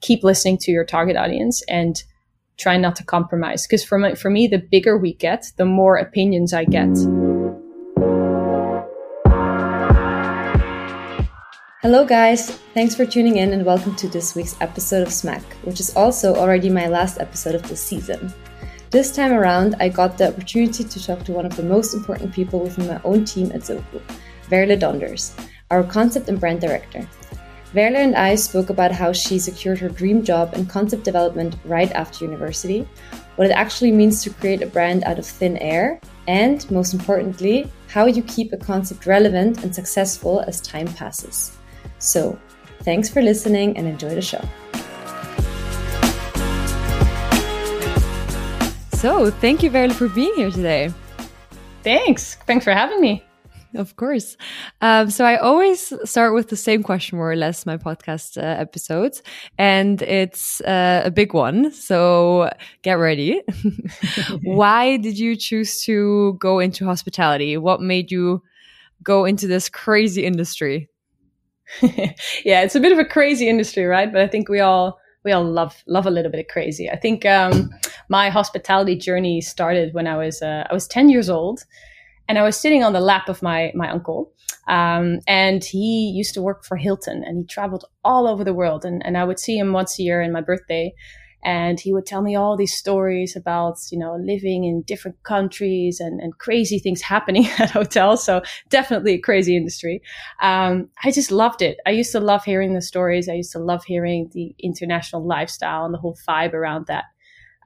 keep listening to your target audience and try not to compromise. Because for me, for me, the bigger we get, the more opinions I get. Hello, guys. Thanks for tuning in and welcome to this week's episode of Smack, which is also already my last episode of this season. This time around, I got the opportunity to talk to one of the most important people within my own team at Zoku, Veerle Donders, our concept and brand director. Veerle and I spoke about how she secured her dream job in concept development right after university, what it actually means to create a brand out of thin air, and most importantly, how you keep a concept relevant and successful as time passes. So, thanks for listening and enjoy the show. So, thank you, Veerle, for being here today. Thanks. Thanks for having me. Of course. Um, so I always start with the same question, more or less, my podcast uh, episodes, and it's uh, a big one. So get ready. Why did you choose to go into hospitality? What made you go into this crazy industry? yeah, it's a bit of a crazy industry, right? But I think we all we all love love a little bit of crazy. I think um, my hospitality journey started when I was uh, I was ten years old, and I was sitting on the lap of my my uncle. Um, and he used to work for Hilton, and he traveled all over the world. And, and I would see him once a year in my birthday, and he would tell me all these stories about you know living in different countries and, and crazy things happening at hotels so definitely a crazy industry um, i just loved it i used to love hearing the stories i used to love hearing the international lifestyle and the whole vibe around that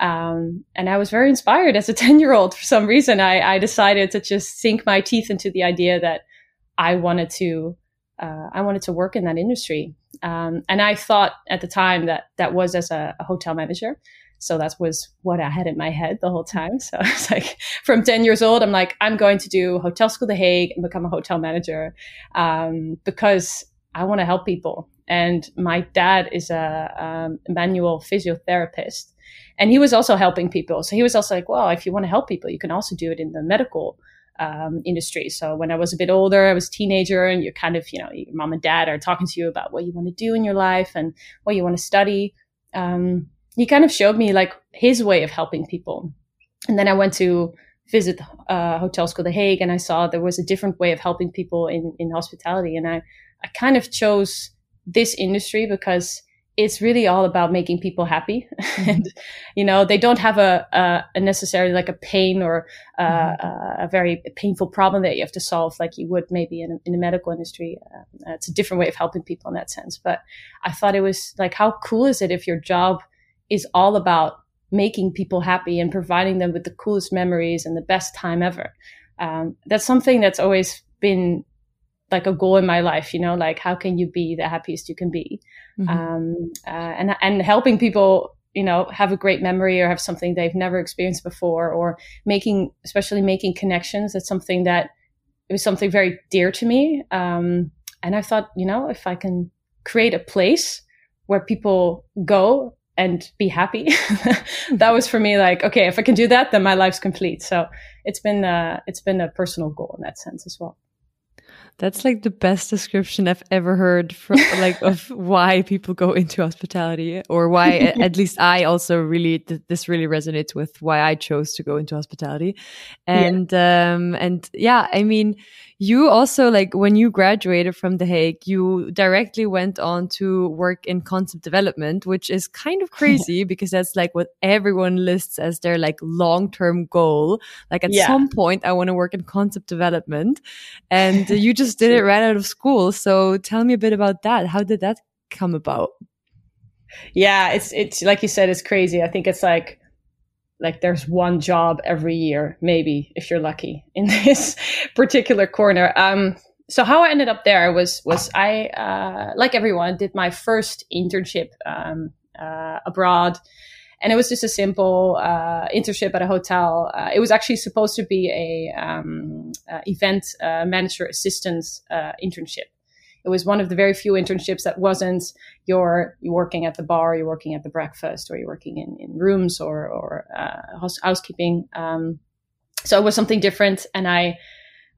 um, and i was very inspired as a 10 year old for some reason I, I decided to just sink my teeth into the idea that i wanted to uh, i wanted to work in that industry um, and I thought at the time that that was as a, a, hotel manager. So that was what I had in my head the whole time. So I was like, from 10 years old, I'm like, I'm going to do Hotel School The Hague and become a hotel manager um, because I want to help people. And my dad is a um, manual physiotherapist. And he was also helping people. So he was also like, well, if you want to help people, you can also do it in the medical um, industry. So when I was a bit older, I was a teenager, and you're kind of, you know, your mom and dad are talking to you about what you want to do in your life and what you want to study. Um, he kind of showed me like his way of helping people. And then I went to visit uh, Hotel School The Hague, and I saw there was a different way of helping people in in hospitality, and I I kind of chose this industry because it's really all about making people happy. Mm-hmm. and you know they don't have a, a, a necessarily like a pain or uh, mm-hmm. a, a, very painful problem that you have to solve like you would maybe in, in the medical industry. Uh, it's a different way of helping people in that sense. But i thought it was like how cool is it if your job is all about making people happy and providing them with the coolest memories and the best time ever? Um, that's something that's always been like a goal in my life you know like how can you be the happiest you can be mm-hmm. um, uh, and and helping people you know have a great memory or have something they've never experienced before or making especially making connections that's something that it was something very dear to me. Um, and i thought you know if i can create a place where people go and be happy that was for me like okay if i can do that then my life's complete. So it's been uh, it's been a personal goal in that sense as well that's like the best description I've ever heard from like of why people go into hospitality or why at least I also really th this really resonates with why I chose to go into hospitality. And yeah. um and yeah, I mean you also like when you graduated from The Hague, you directly went on to work in concept development, which is kind of crazy because that's like what everyone lists as their like long term goal. Like at yeah. some point, I want to work in concept development. And you just did it right out of school. So tell me a bit about that. How did that come about? Yeah, it's it's like you said, it's crazy. I think it's like like there's one job every year, maybe if you're lucky in this particular corner. Um, so how I ended up there was was I uh, like everyone did my first internship um, uh, abroad, and it was just a simple uh, internship at a hotel. Uh, it was actually supposed to be a um, uh, event uh, manager assistant internship it was one of the very few internships that wasn't you're, you're working at the bar, you're working at the breakfast, or you're working in, in rooms or, or uh, house, housekeeping. Um, so it was something different. And I,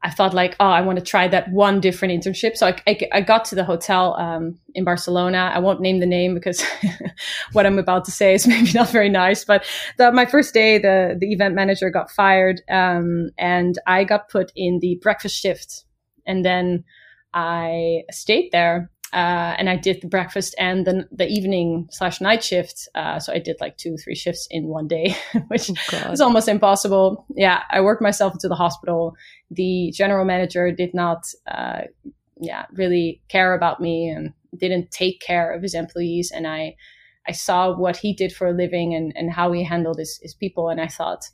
I thought like, oh, I want to try that one different internship. So I, I, I got to the hotel um, in Barcelona. I won't name the name because what I'm about to say is maybe not very nice. But the, my first day, the the event manager got fired, um, and I got put in the breakfast shift. And then I stayed there uh, and I did the breakfast and the, the evening slash night shift. Uh, so I did like two, three shifts in one day, which oh was almost impossible. Yeah, I worked myself into the hospital. The general manager did not, uh, yeah, really care about me and didn't take care of his employees. And I, I saw what he did for a living and, and how he handled his, his people. And I thought,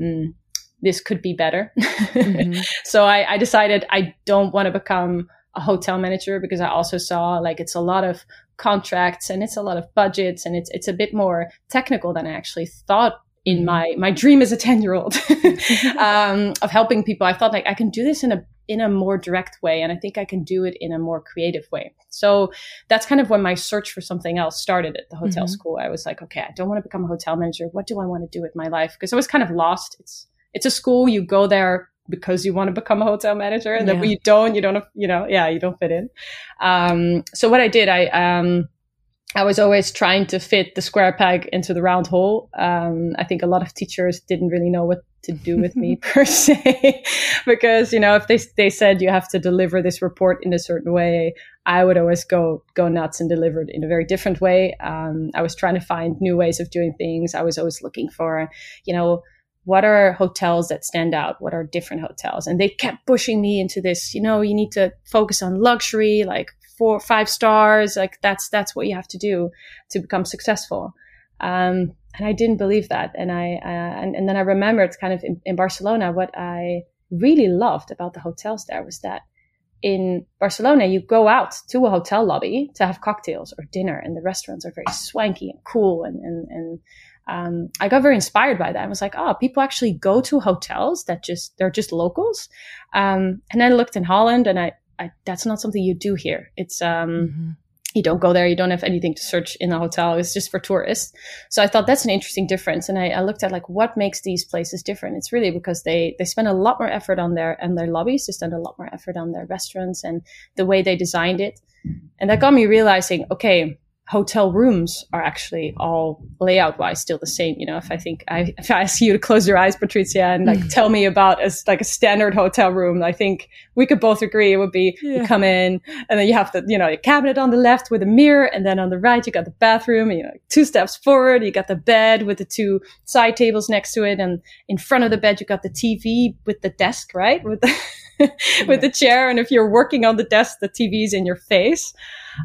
mm, this could be better. Mm-hmm. so I, I decided I don't want to become a hotel manager because I also saw like it's a lot of contracts and it's a lot of budgets and it's it's a bit more technical than I actually thought in mm-hmm. my my dream as a 10 year old um, of helping people i thought like i can do this in a in a more direct way and i think i can do it in a more creative way. So that's kind of when my search for something else started at the hotel mm-hmm. school. I was like okay i don't want to become a hotel manager. What do i want to do with my life? Because i was kind of lost. It's it's a school. You go there because you want to become a hotel manager and yeah. that you don't, you don't, you know, yeah, you don't fit in. Um, so what I did, I, um, I was always trying to fit the square peg into the round hole. Um, I think a lot of teachers didn't really know what to do with me per se, because you know if they they said you have to deliver this report in a certain way, I would always go go nuts and deliver it in a very different way. Um, I was trying to find new ways of doing things. I was always looking for, you know, what are hotels that stand out? What are different hotels? And they kept pushing me into this, you know, you need to focus on luxury, like four, five stars. Like that's, that's what you have to do to become successful. Um, and I didn't believe that. And I, uh, and, and then I remembered kind of in, in Barcelona, what I really loved about the hotels there was that in Barcelona, you go out to a hotel lobby to have cocktails or dinner, and the restaurants are very swanky and cool and, and, and um, I got very inspired by that. I was like, oh, people actually go to hotels that just they're just locals. Um, and then I looked in Holland, and I, I, that's not something you do here. It's um, mm-hmm. you don't go there. You don't have anything to search in a hotel. It's just for tourists. So I thought that's an interesting difference. And I, I looked at like what makes these places different. It's really because they they spend a lot more effort on their and their lobbies. They spend a lot more effort on their restaurants and the way they designed it. And that got me realizing, okay hotel rooms are actually all layout wise still the same. You know, if I think I, if I ask you to close your eyes, Patricia, and like mm. tell me about as like a standard hotel room, I think we could both agree it would be yeah. you come in and then you have the, you know, your cabinet on the left with a mirror. And then on the right, you got the bathroom, and, you know, two steps forward, you got the bed with the two side tables next to it. And in front of the bed, you got the TV with the desk, right? With the, with the chair. And if you're working on the desk, the TV's in your face.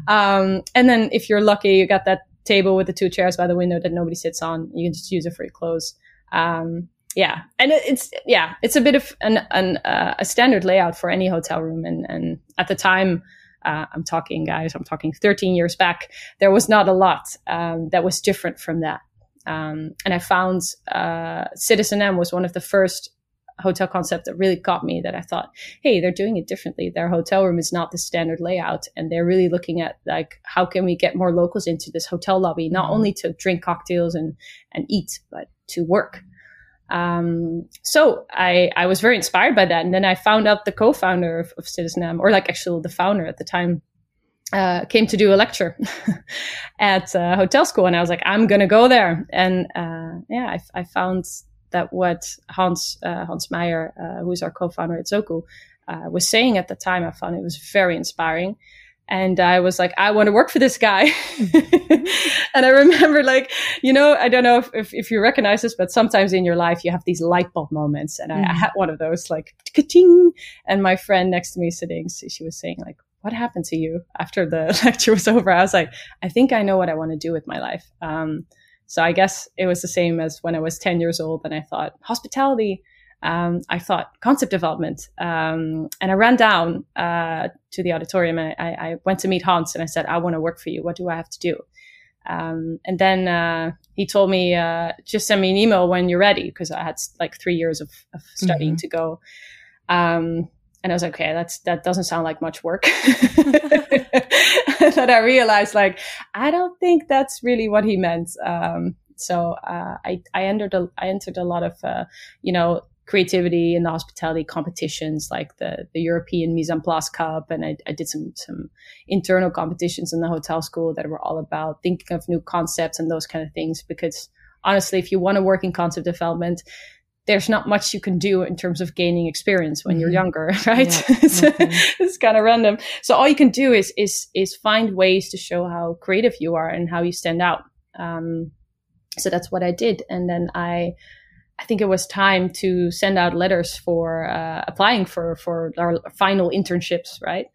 Um, and then if you're lucky, you got that table with the two chairs by the window that nobody sits on. You can just use it for your clothes. Um, yeah, and it's yeah, it's a bit of an, an uh, a standard layout for any hotel room. And and at the time, uh, I'm talking guys, I'm talking 13 years back. There was not a lot um, that was different from that. Um, and I found uh, Citizen M was one of the first hotel concept that really caught me that I thought, hey, they're doing it differently. Their hotel room is not the standard layout. And they're really looking at like, how can we get more locals into this hotel lobby, not mm-hmm. only to drink cocktails and, and eat, but to work. Um, so I, I was very inspired by that. And then I found out the co-founder of, of Citizen M, or like actually the founder at the time, uh, came to do a lecture at a hotel school. And I was like, I'm going to go there. And, uh, yeah, I, I found that what Hans uh, Hans Meyer, uh, who is our co-founder at Zoku, uh, was saying at the time. I found it was very inspiring. And I was like, I want to work for this guy. and I remember like, you know, I don't know if, if, if, you recognize this, but sometimes in your life you have these light bulb moments. And mm. I, I, mm-hmm. had one of those like, ka-ting! And my friend next to me sitting, she was saying like, what happened to you after the lecture was over? I was like, I think I know what I want to do with my life. Um, so I guess it was the same as when I was 10 years old and I thought hospitality. Um, I thought concept development. Um, and I ran down uh, to the auditorium and I, I, went to meet Hans and I said, I want to work for you. What do I have to do? Um, and then uh, he told me, uh, just send me an email when you're ready because I had like three years of, of studying mm-hmm. to go. Um, and I was like, okay, that's that doesn't sound like much work. that I realized, like, I don't think that's really what he meant. Um, so uh, I I entered a, I entered a lot of uh, you know creativity and hospitality competitions like the, the European Mise en Place Cup. And I, I did some, some internal competitions in the hotel school that were all about thinking of new concepts and those kind of things. Because honestly, if you want to work in concept development, there's not much you can do in terms of gaining experience when mm-hmm. you're younger, right? Yeah. it's, it's kind of random. So all you can do is is is find ways to show how creative you are and how you stand out. Um, so that's what I did, and then I. I think it was time to send out letters for uh, applying for for our final internships, right?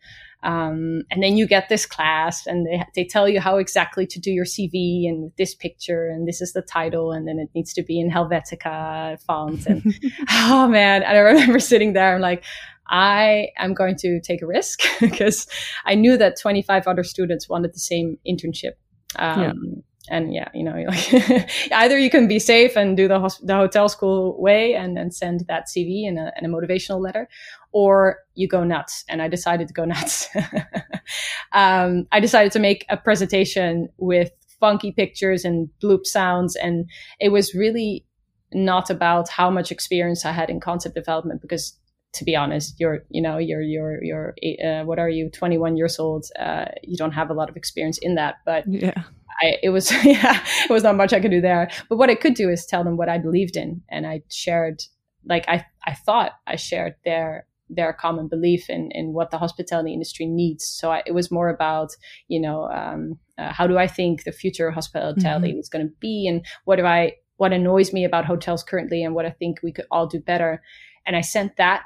Um, and then you get this class and they, they tell you how exactly to do your CV and this picture and this is the title and then it needs to be in Helvetica font. And oh man, and I remember sitting there, I'm like, I am going to take a risk because I knew that 25 other students wanted the same internship. Um, yeah and yeah, you know, like either you can be safe and do the, the hotel school way and, then send that CV and a, and a motivational letter, or you go nuts. And I decided to go nuts. um, I decided to make a presentation with funky pictures and bloop sounds. And it was really not about how much experience I had in concept development because to be honest, you're, you know, you're, you're, you're, uh, what are you, 21 years old? Uh, you don't have a lot of experience in that, but yeah I, it was yeah, it was not much I could do there. But what I could do is tell them what I believed in, and I shared like I I thought I shared their their common belief in in what the hospitality industry needs. So I, it was more about you know um, uh, how do I think the future of hospitality mm-hmm. is going to be, and what do I what annoys me about hotels currently, and what I think we could all do better. And I sent that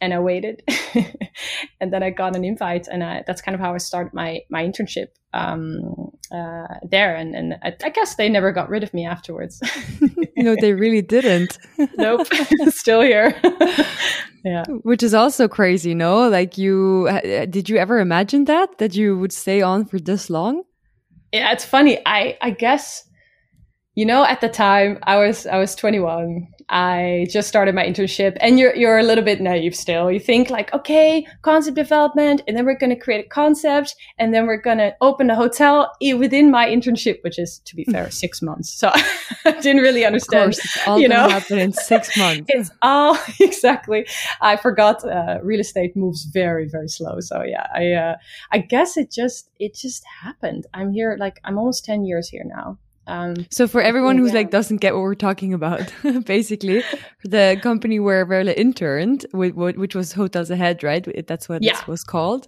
and I waited, and then I got an invite, and I, that's kind of how I started my my internship um, uh, there. And and I, I, guess they never got rid of me afterwards. no, they really didn't. nope, still here. yeah, which is also crazy. No, like you did you ever imagine that that you would stay on for this long? Yeah, it's funny. I I guess you know at the time i was i was 21 i just started my internship and you're you're a little bit naive still. You think like okay concept development and then we're going to create a concept and then we're going to open a hotel within my internship which is to be fair 6 months. So i didn't really understand course, it's all you know? happen in 6 months. It's all exactly. I forgot uh, real estate moves very very slow. So yeah i uh, i guess it just it just happened. I'm here like i'm almost 10 years here now um, so for everyone who's yeah. like doesn't get what we're talking about, basically, the company where Veerle interned, which was Hotels Ahead, right? That's what yeah. it was called.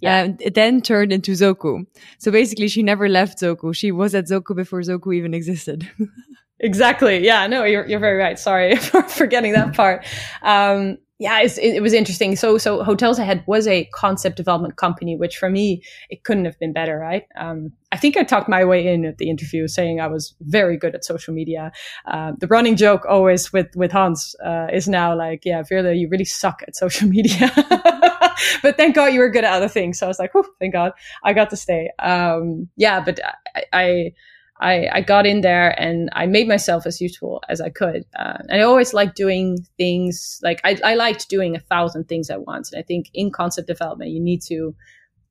Yeah. Um, it then turned into Zoku. So basically, she never left Zoku. She was at Zoku before Zoku even existed. exactly. Yeah. No, you're you're very right. Sorry for forgetting that part. Um, yeah, it, it, was interesting. So, so Hotels Ahead was a concept development company, which for me, it couldn't have been better, right? Um, I think I talked my way in at the interview saying I was very good at social media. Uh, the running joke always with, with Hans, uh, is now like, yeah, Veerle, you really suck at social media. but thank God you were good at other things. So I was like, oh, thank God I got to stay. Um, yeah, but I, I I, I got in there and I made myself as useful as I could. Uh, and I always liked doing things like I, I liked doing a thousand things at once. And I think in concept development, you need to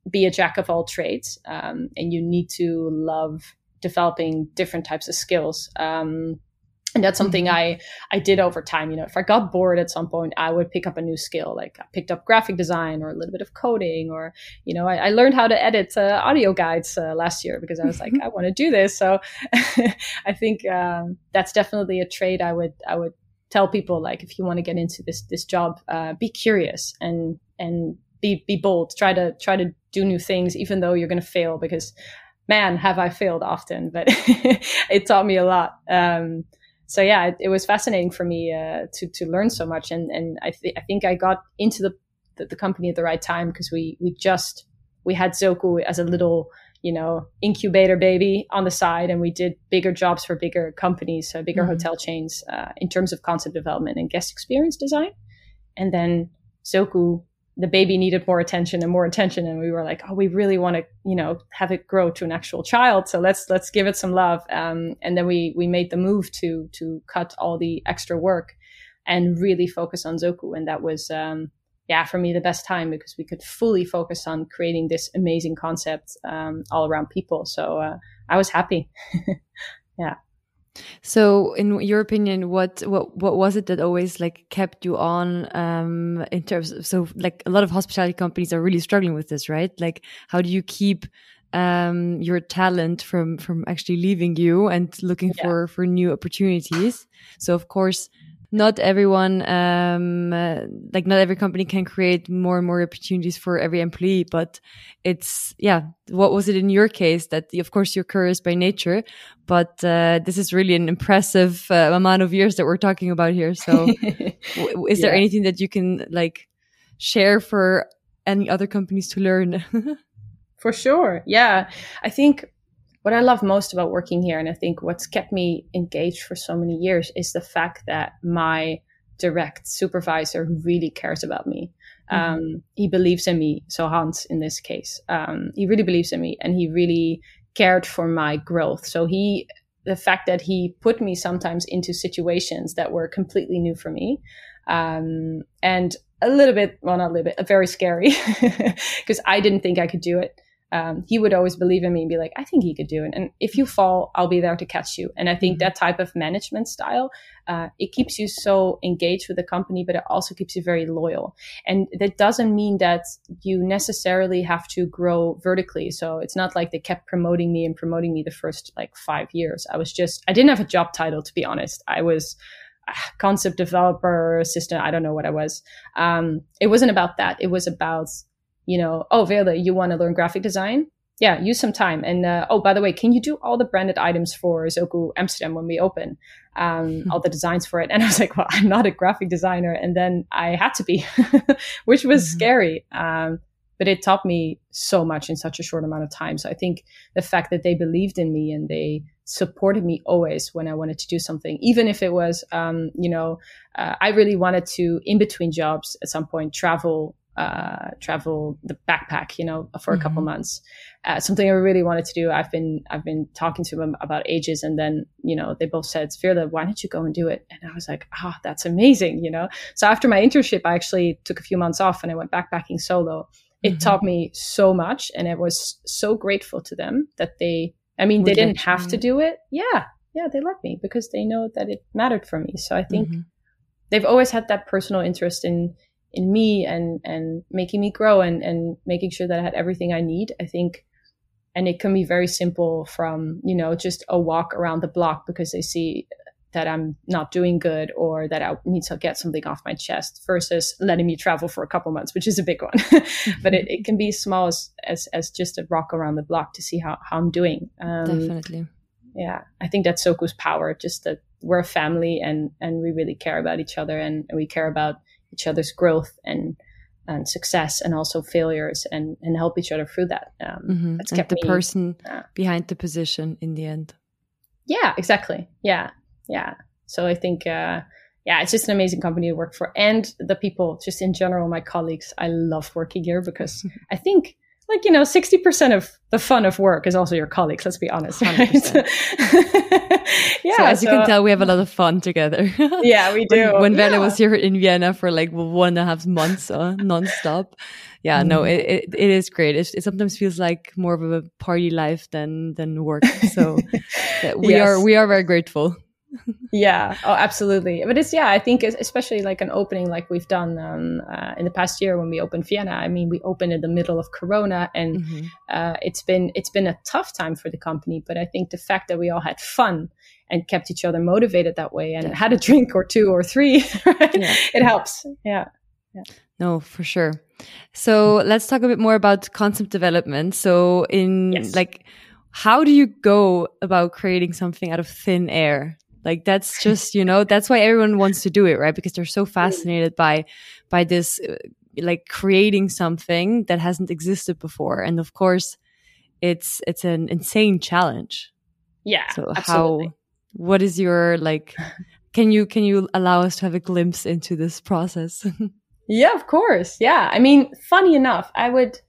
be a jack of all trades um, and you need to love developing different types of skills. Um, and that's something mm-hmm. i i did over time. You know if i got bored at some point i would pick up a new skill. Like i picked up graphic design or a little bit of coding or you know i, I learned how to edit uh, audio guides uh, last year because i was like i want to do this. So i think um, that's definitely a trade i would i would tell people like if you want to get into this this job uh, be curious and and be be bold. Try to try to do new things even though you're going to fail because man have i failed often but it taught me a lot. Um, so yeah, it, it, was fascinating for me uh, to to learn so much, and and I th- I think I got into the, the, the company at the right time because we we just we had Zoku as a little you know incubator baby on the side, and we did bigger jobs for bigger companies, so bigger mm-hmm. hotel chains uh, in terms of concept development and guest experience design, and then Zoku the baby needed more attention and more attention. And we were like oh we really want to you know have it grow to an actual child. So let's let's give it some love. Um, and then we we made the move to to cut all the extra work and really focus on zoku. And that was um, yeah for me the best time because we could fully focus on creating this amazing concept um, all around people. So uh, i was happy. Yeah So, in your opinion, what what what was it that always like kept you on um, in terms of so like a lot of hospitality companies are really struggling with this, right? Like, how do you keep um, your talent from from actually leaving you and looking yeah. for for new opportunities? So, of course, not everyone um uh, like not every company can create more and more opportunities for every employee but it's yeah what was it in your case that of course you're curious by nature but uh, this is really an impressive uh, amount of years that we're talking about here. So is there anything that you can like share for any other companies to learn? For sure. Yeah. I think what I love most about working here, and I think what's kept me engaged for so many years, is the fact that my direct supervisor really cares about me. Mm-hmm. Um, he believes in me. So Hans, in this case, um, he really believes in me, and he really cared for my growth. So he, the fact that he put me sometimes into situations that were completely new for me, um, and a little bit, well, not a little bit, very scary, because I didn't think I could do it um, he would always believe in me and be like, I think he could do it. And if you fall, I'll be there to catch you. And I think mm-hmm. that type of management style, uh, it keeps you so engaged with the company, but it also keeps you very loyal. And that doesn't mean that you necessarily have to grow vertically. So it's not like they kept promoting me and promoting me the first like five years. I was just, I didn't have a job title, to be honest. I was, concept developer assistant i don't know what i was um, it wasn't about that it was about you know, oh, Veerle, you want to learn graphic design? Yeah, use some time. And uh, oh, by the way, can you do all the branded items for Zoku Amsterdam when we open? Um, mm-hmm. all the designs for it. And I was like, well, I'm not a graphic designer. And then I had to be, which was mm-hmm. scary. Um, but it taught me so much in such a short amount of time. So I think the fact that they believed in me and they supported me always when I wanted to do something, even if it was, um, you know, uh, I really wanted to, in between jobs at some point, travel uh, travel the backpack, you know, for a mm-hmm. couple months. Uh, something I really wanted to do. I've been I've been talking to them about ages, and then you know they both said, "Svirla, why don't you go and do it?" And I was like, "Ah, oh, that's amazing," you know. So after my internship, I actually took a few months off and I went backpacking solo. It mm-hmm. taught me so much, and I was so grateful to them that they. I mean, Would they didn't have to do it. Yeah, yeah, they let me because they know that it mattered for me. So I think mm-hmm. they've always had that personal interest in in me and and making me grow and and making sure that I had everything I need. I think and it can be very simple from, you know, just a walk around the block because they see that I'm not doing good or that I need to get something off my chest versus letting me travel for a couple months, which is a big one. but it, it can be small as, as, as just a rock around the block to see how, how I'm doing. Um, Definitely. Yeah. I think that's Zoku's power, just that we're a family and, and we really care about each other and we care about each other's growth and and success and also failures and and help each other through that. Um, mm-hmm. That's kept the me, person uh, behind the position in the end. Yeah, exactly. Yeah, yeah. So I think, uh, yeah, it's just an amazing company to work for, and the people, just in general, my colleagues. I love working here because I think like you know 60% of the fun of work is also your colleagues let's be honest right? yeah so as so, you can tell we have a lot of fun together yeah we do when, when yeah. Veerle was here in vienna for like one and a half months uh, non-stop yeah mm. no it, it, it is great it, it, sometimes feels like more of a party life than than work so yeah, we yes. are we are very grateful yeah oh absolutely but it's yeah i think especially like an opening like we've done um, uh, in the past year when we opened vienna i mean we opened in the middle of corona and mm-hmm. uh, it's been it's been a tough time for the company but i think the fact that we all had fun and kept each other motivated that way and had a drink or two or three right? yeah. it helps yeah. yeah no for sure so let's talk a bit more about concept development so in yes. like how do you go about creating something out of thin air like that's just, you know, that's why everyone wants to do it, right? Because they're so fascinated by by this uh, like creating something that hasn't existed before. And of course, it's it's an insane challenge. Yeah. So absolutely. how what is your like can you can you allow us to have a glimpse into this process? yeah, of course. Yeah. I mean, funny enough, I would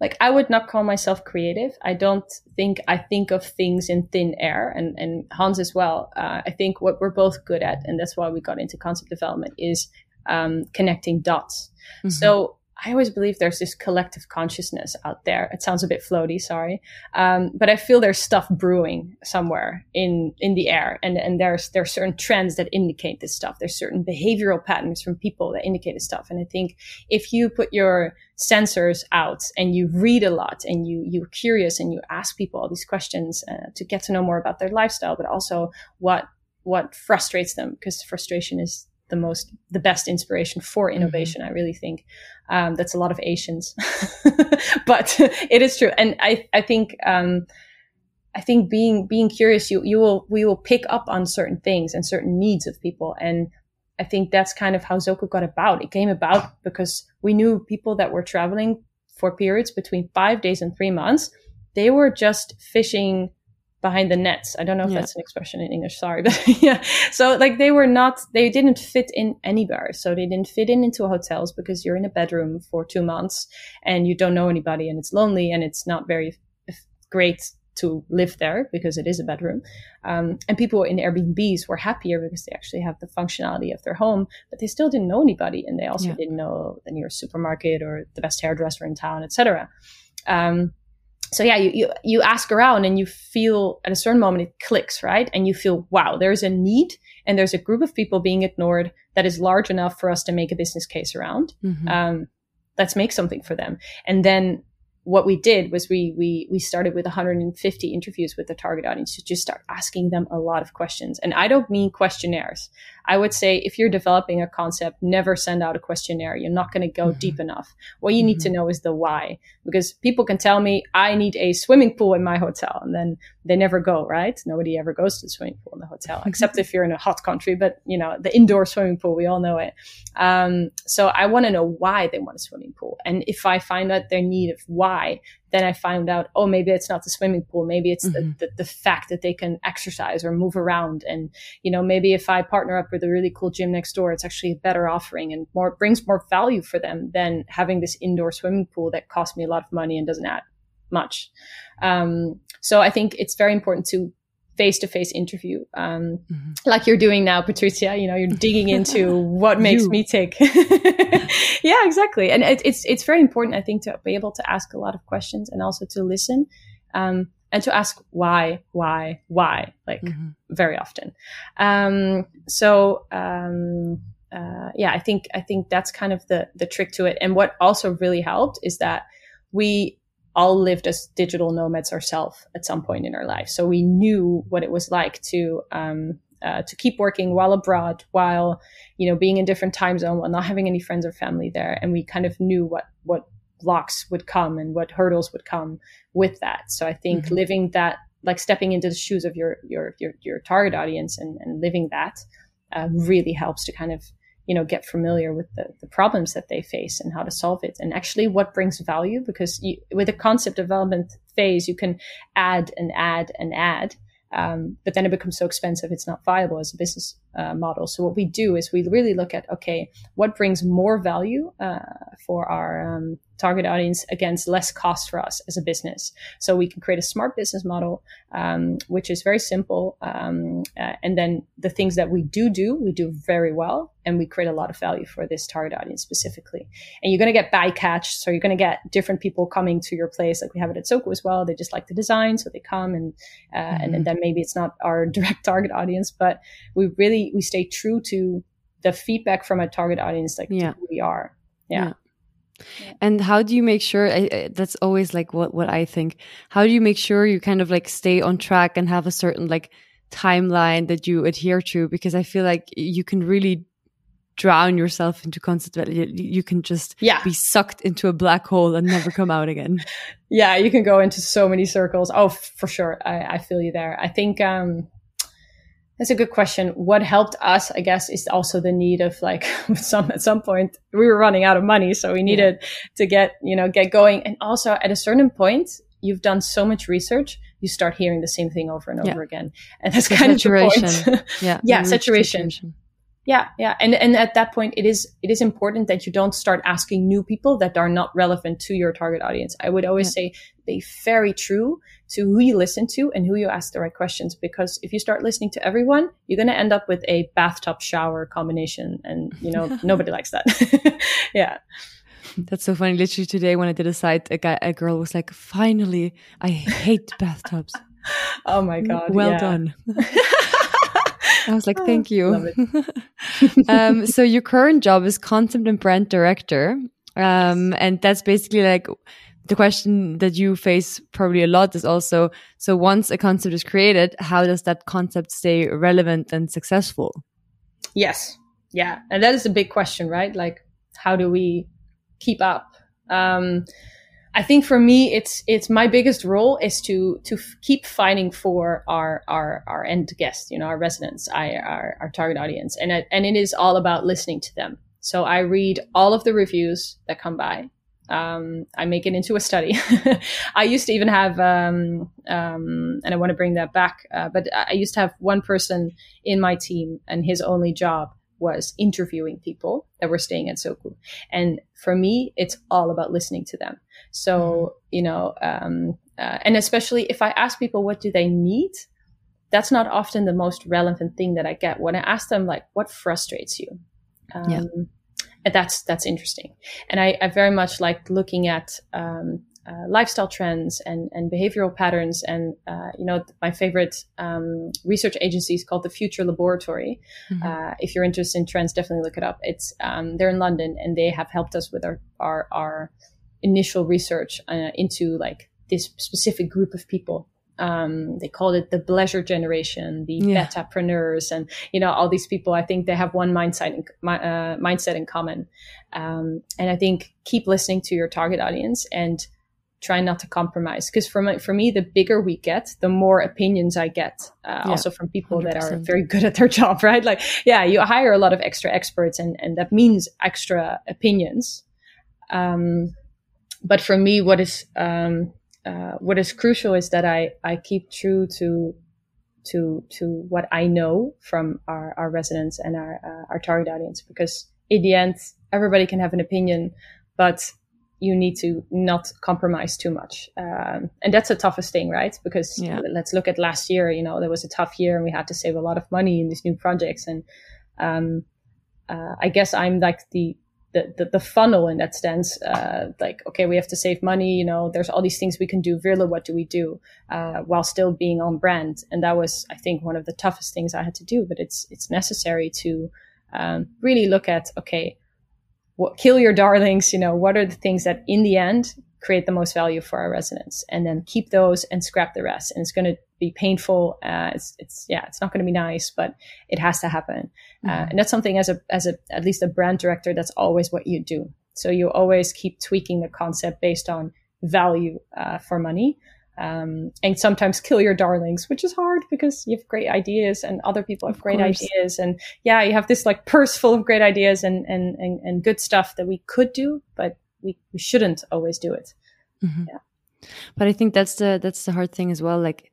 like I would not call myself creative. I don't think I think of things in thin air, and and Hans as well. Uh, I think what we're both good at, and that's why we got into concept development, is um, connecting dots. Mm-hmm. So I always believe there's this collective consciousness out there. It sounds a bit floaty, sorry, um, but I feel there's stuff brewing somewhere in in the air, and and there's there's certain trends that indicate this stuff. There's certain behavioral patterns from people that indicate this stuff, and I think if you put your sensors out and you read a lot and you you're curious and you ask people all these questions uh, to get to know more about their lifestyle, but also what what frustrates them because frustration is the most the best inspiration for mm-hmm. innovation mm-hmm. i really think um, that's a lot of asians. But it is true. And i i think um, i think being being curious you you will we will pick up on certain things and certain needs of people. And i think that's kind of how Zoku got about. It came about because we knew people that were traveling for periods between five days and three months. They were just fishing behind the nets. I don't know if yeah. that's an expression in English. Sorry, but yeah. So like they were not, they didn't fit in anywhere. So they didn't fit in into hotels because you're in a bedroom for two months and you don't know anybody and it's lonely and it's not very great to live there because it is a bedroom. Um, and people in Airbnbs were happier because they actually have the functionality of their home, but they still didn't know anybody and they also yeah. didn't know the nearest supermarket or the best hairdresser in town, etc. Um, so yeah, you, you, you ask around and you feel at a certain moment it clicks, right? And you feel, wow, there's a need and there's a group of people being ignored that is large enough for us to make a business case around. Mm-hmm. Um, let's make something for them. And then what we did was we we we started with 150 interviews with the target audience to just start asking them a lot of questions. And I don't mean questionnaires. I would say if you're developing a concept, never send out a questionnaire. You're not going to go mm-hmm. deep enough. What you mm-hmm. need to mm-hmm. know is the why, because people can tell me I need a swimming pool in my hotel, and then they never go. Right? Nobody ever goes to the swimming pool in the hotel, except if you're in a hot country. But you know, the indoor swimming pool, we all know it. Um, so I want to know why they want a swimming pool, and if I find out their need of why, then I found out, oh, maybe it's not the swimming pool. Maybe it's mm-hmm. the, the, the, fact that they can exercise or move around. And, you know, maybe if I partner up with a really cool gym next door, it's actually a better offering and more, brings more value for them than having this indoor swimming pool that costs me a lot of money and doesn't add much. Um, so I think it's very important to face to face interview, um, mm-hmm. like you're doing now, Patricia. You know, you're digging into what makes me tick. yeah, exactly. And it, it's it's very important, I think, to be able to ask a lot of questions and also to listen. Um, and to ask why, why, why, like mm-hmm. very often. Um, so, um, uh, yeah, I think, I think that's kind of the, the trick to it. And what also really helped is that we all lived as digital nomads ourselves at some point in our life. So we knew what it was like to um, uh, to keep working while abroad, while you know being in different time zone, while not having any friends or family there, and we kind of knew what what blocks would come and what hurdles would come with that. So I think mm-hmm. living that, like stepping into the shoes of your your your, your target audience and, and living that, uh, really helps to kind of you know get familiar with the, the problems that they face and how to solve it. And actually what brings value because you, with a concept development phase you can add and add and add um, but then it becomes so expensive it's not viable as a business uh, model. So what we do is we really look at okay what brings more value uh, for our um, target audience against less cost for us as a business. So we can create a smart business model, um, which is very simple. Um, uh, and then the things that we do do, we do very well, and we create a lot of value for this target audience specifically. And you're going to get bycatch, so you're going to get different people coming to your place, like we have it at Zoku as well. They just like the design, so they come, and uh, mm-hmm. and, and then maybe it's not our direct target audience, but we really we stay true to the feedback from a target audience, like yeah. who we are. yeah. yeah. And how do you make sure that's always like what what I think. How do you make sure you kind of like stay on track and have a certain like timeline that you adhere to because I feel like you can really drown yourself into constant you, you can just yeah. be sucked into a black hole and never come out again. Yeah, you can go into so many circles. Oh, for sure. I, I feel you there. I think um that's a good question. What helped us, I guess, is also the need of like some at some point we were running out of money, so we needed yeah. to get you know get going. And also at a certain point, you've done so much research, you start hearing the same thing over and over again, and that's the kind saturation. of the point. yeah, yeah, saturation. saturation. Yeah, yeah, and and at that point, it is it is important that you don't start asking new people that are not relevant to your target audience. I would always yeah. say be very true to who you listen to and who you ask the right questions. Because if you start listening to everyone, you're going to end up with a bathtub shower combination. And, you know, nobody likes that. yeah. That's so funny. Literally today when I did a site, a guy, a girl was like, "Finally, I hate bathtubs." oh my god! Well yeah. done. I was like, "Thank you." um, so your current job is concept and brand director, um, and that's basically like the question that you face probably a lot is also so once a concept is created, how does that concept stay relevant and successful? Yes. Yeah. And that is a big question, right? Like, how do we keep up? Um, I think for me, it's it's my biggest role is to to keep fighting for our our our end guests, you know, our residents, I, our our target audience, and and it is all about listening to them. So I read all of the reviews that come by um, I make it into a study. I used to even have, um, um, and I want to bring that back, uh, but I used to have one person in my team, and his only job was interviewing people that were staying at Zoku. And for me, it's all about listening to them. So, mm-hmm. you know, um, uh, and especially if I ask people what do they need, that's not often the most relevant thing that I get. When I ask them, like, what frustrates you? yeah um, and that's that's interesting. And I, I very much like looking at um, uh, lifestyle trends and, and behavioral patterns. And uh, you know, my favorite um, research agency is called the Future Laboratory. Mm-hmm. Uh, if you're interested in trends, definitely look it up. It's um, they're in London, and they have helped us with our our, our initial research uh, into like this specific group of people um, they called it the pleasure generation, the yeah. betapreneurs, and you know all these people. I think they have one mindset in, uh, mindset in common, um, and I think keep listening to your target audience and try not to compromise. Because for my, for me, the bigger we get, the more opinions I get, uh, yeah, also from people 100%. that are very good at their job. Right? Like, yeah, you hire a lot of extra experts, and and that means extra opinions. Um, but for me, what is um, uh, what is crucial is that I, I keep true to to to what I know from our, our residents and our uh, our target audience because in the end everybody can have an opinion but you need to not compromise too much. Um, and that's the toughest thing right? Because yeah. let's look at last year you know there was a tough year and we had to save a lot of money in these new projects. And um, uh, I guess I'm like the the, the, funnel in that sense. Uh, like, okay, we have to save money. You know, there's all these things we can do. Really, what do we do uh, while still being on brand? And that was, I think, one of the toughest things I had to do. But it's it's necessary to um, really look at okay, what kill your darlings. You know, what are the things that in the end create the most value for our residents, and then keep those and scrap the rest. And it's going to be painful. Uh, it's, it's, yeah, it's not going to be nice, but it has to happen. Uh, mm-hmm. Uh, and that's something as a, as a, at least a brand director, that's always what you do. So you always keep tweaking the concept based on value, uh, for money. Um, and sometimes kill your darlings, which is hard because you have great ideas and other people have of great course. ideas. And yeah, you have this like purse full of great ideas and, and, and, and good stuff that we could do, but we, we shouldn't always do it. Mm-hmm. Yeah. But I think that's the, that's the hard thing as well. Like,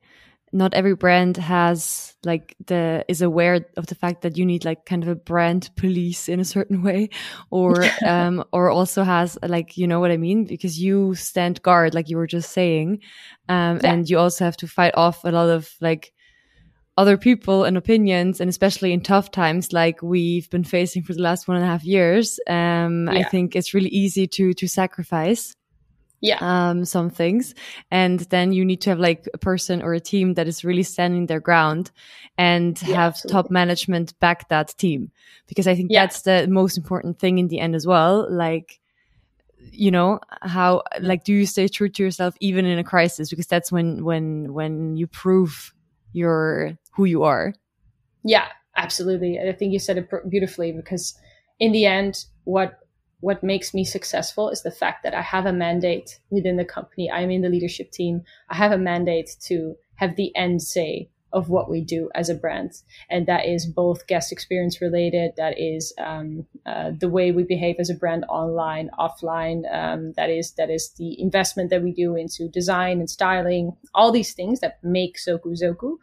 not every brand has like the is aware of the fact that you need like kind of a brand police in a certain way or um or also has like you know what i mean because you stand guard like you were just saying um yeah. and you also have to fight off a lot of like other people and opinions and especially in tough times like we've been facing for the last one and a half years um yeah. i think it's really easy to to sacrifice yeah. um some things. And then you need to have like a person or a team that is really standing their ground and yeah, have absolutely. top management back that team. Because i think yeah. that's the most important thing in the end as well. Like you know how like do you stay true to yourself even in a crisis? Because that's when when when you prove your who you are. Yeah absolutely. I think you said it beautifully because in the end what what makes me successful is the fact that I have a mandate within the company. I'm in the leadership team. I have a mandate to have the end say of what we do as a brand. And that is both guest experience related. That is um, uh, the way we behave as a brand online, offline. Um, that is that is the investment that we do into design and styling. All these things that make Soku Zoku.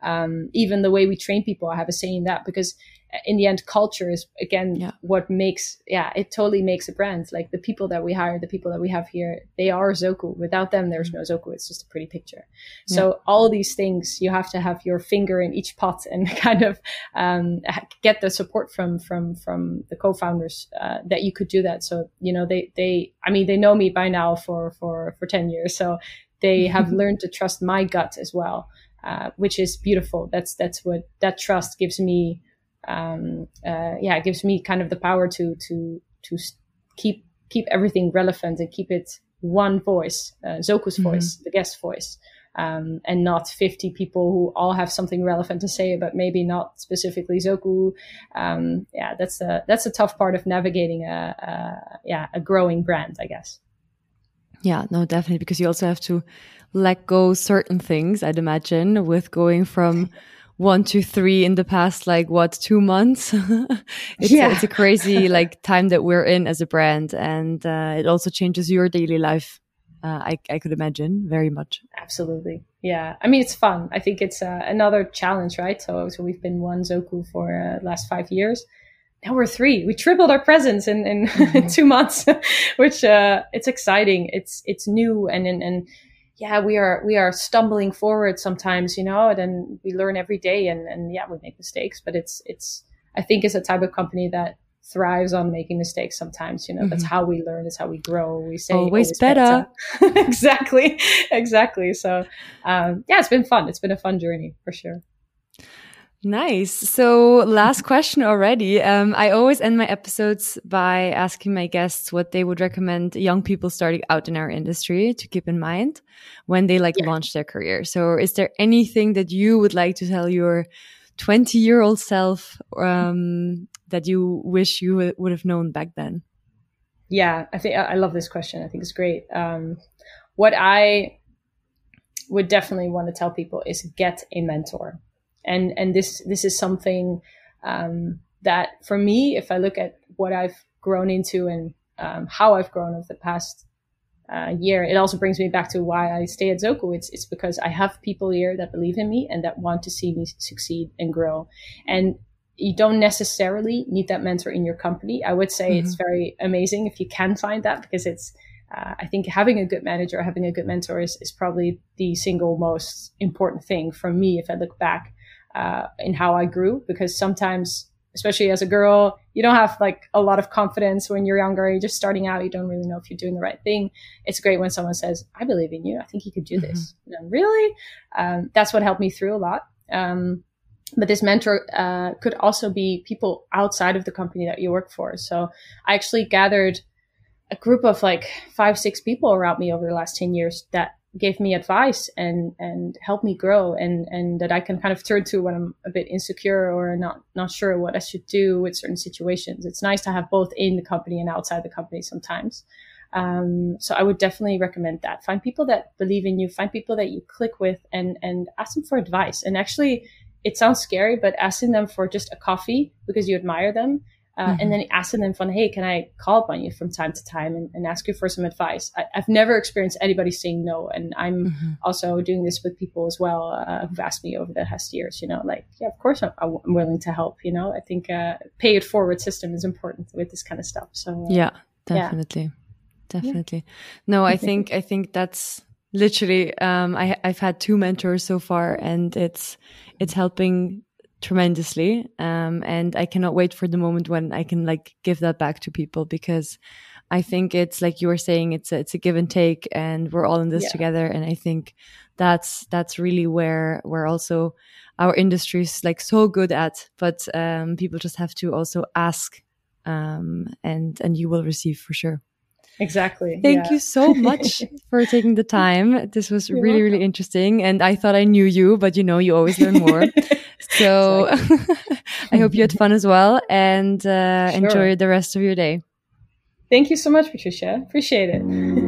Um, even the way we train people, I have a saying that because in the end, culture is again yeah. what makes yeah it totally makes a brand. Like the people that we hire, the people that we have here, they are Zoku. Without them, there's no Zoku. It's just a pretty picture. Yeah. So all these things, you have to have your finger in each pot and kind of um, get the support from from from the co-founders uh, that you could do that. So you know they they I mean they know me by now for for for ten years, so they have learned to trust my gut as well. Uh, which is beautiful. That's that's what that trust gives me um, uh, yeah, it gives me kind of the power to to to keep keep everything relevant and keep it one voice, uh, Zoku's mm-hmm. voice, the guest voice, um, and not 50 people who all have something relevant to say, but maybe not specifically Zoku. Um, yeah, that's a that's a tough part of navigating a, a yeah a growing brand, I guess. Yeah, no, definitely because you also have to let go certain things. I'd imagine with going from one to three in the past like what two months? It's, yeah. it's a crazy like time that we're in as a brand and uh, it also changes your daily life uh, I, I could imagine very much. Absolutely. Yeah. I mean it's fun. I think it's uh, another challenge right? So so we've been one Zoku for uh, last five years. Now we're three. We tripled our presence in in mm-hmm. two months which uh it's exciting. It's it's new and and, and yeah, we are we are stumbling forward sometimes, you know, and we learn every day and, and yeah, we make mistakes, but it's it's I think it's a type of company that thrives on making mistakes sometimes, you know, mm-hmm. that's how we learn, that's how we grow. We say always, always better. better. exactly. Exactly. So um yeah, it's been fun. It's been a fun journey for sure. Nice. So last question already. Um, I always end my episodes by asking my guests what they would recommend young people starting out in our industry to keep in mind when they like yeah. launch their career. So is there anything that you would like to tell your 20 year old self, um, that you wish you would have known back then? Yeah, I think I love this question. I think it's great. Um, what I would definitely want to tell people is get a mentor and and this this is something um, that for me, if I look at what I've grown into and um, how I've grown over the past uh, year, it also brings me back to why I stay at Zoku. It's it's because I have people here that believe in me and that want to see me succeed and grow. And you don't necessarily need that mentor in your company. I would say mm-hmm. it's very amazing if you can find that because it's uh, I think having a good manager, having a good mentor is, is probably the single most important thing for me if I look back uh, in how I grew because sometimes, especially as a girl, you don't have like a lot of confidence when you're younger. You're just starting out. You don't really know if you're doing the right thing. It's great when someone says, "I believe in you. I think you could do mm-hmm. this." really, um, that's what helped me through a lot. Um, but this mentor uh, could also be people outside of the company that you work for. So I actually gathered a group of like five, six people around me over the last 10 years that gave me advice and and helped me grow and and that I can kind of turn to when I'm a bit insecure or not not sure what I should do with certain situations. It's nice to have both in the company and outside the company sometimes. Um, so I would definitely recommend that. Find people that believe in you. Find people that you click with, and and ask them for advice. And actually, it sounds scary, but asking them for just a coffee because you admire them uh, mm-hmm. and then asking them from, hey, can I call upon you from time to time and, and ask you for some advice? I, have never experienced anybody saying no. And I'm mm-hmm. also doing this with people as well uh, who've asked me over the past years, you know, like, yeah, of course I'm, I'm willing to help, you know, I think uh, pay it forward system is important with this kind of stuff. So uh, yeah, definitely. Yeah. Definitely. Yeah. No, I think, I think that's literally, um, I, I've had two mentors so far and it's, it's helping tremendously. Um, and I cannot wait for the moment when I can like give that back to people because I think it's like you were saying, it's a, it's a give and take and we're all in this yeah. together. And I think that's, that's really where, where also our industry is like so good at, but, um, people just have to also ask, um, and, and you will receive for sure. Exactly. Thank yeah. you so much for taking the time. This was You're really, welcome. really interesting. And I thought I knew you, but you know, you always learn more. so I hope you had fun as well and uh, sure. enjoy the rest of your day. Thank you so much, Patricia. Appreciate it.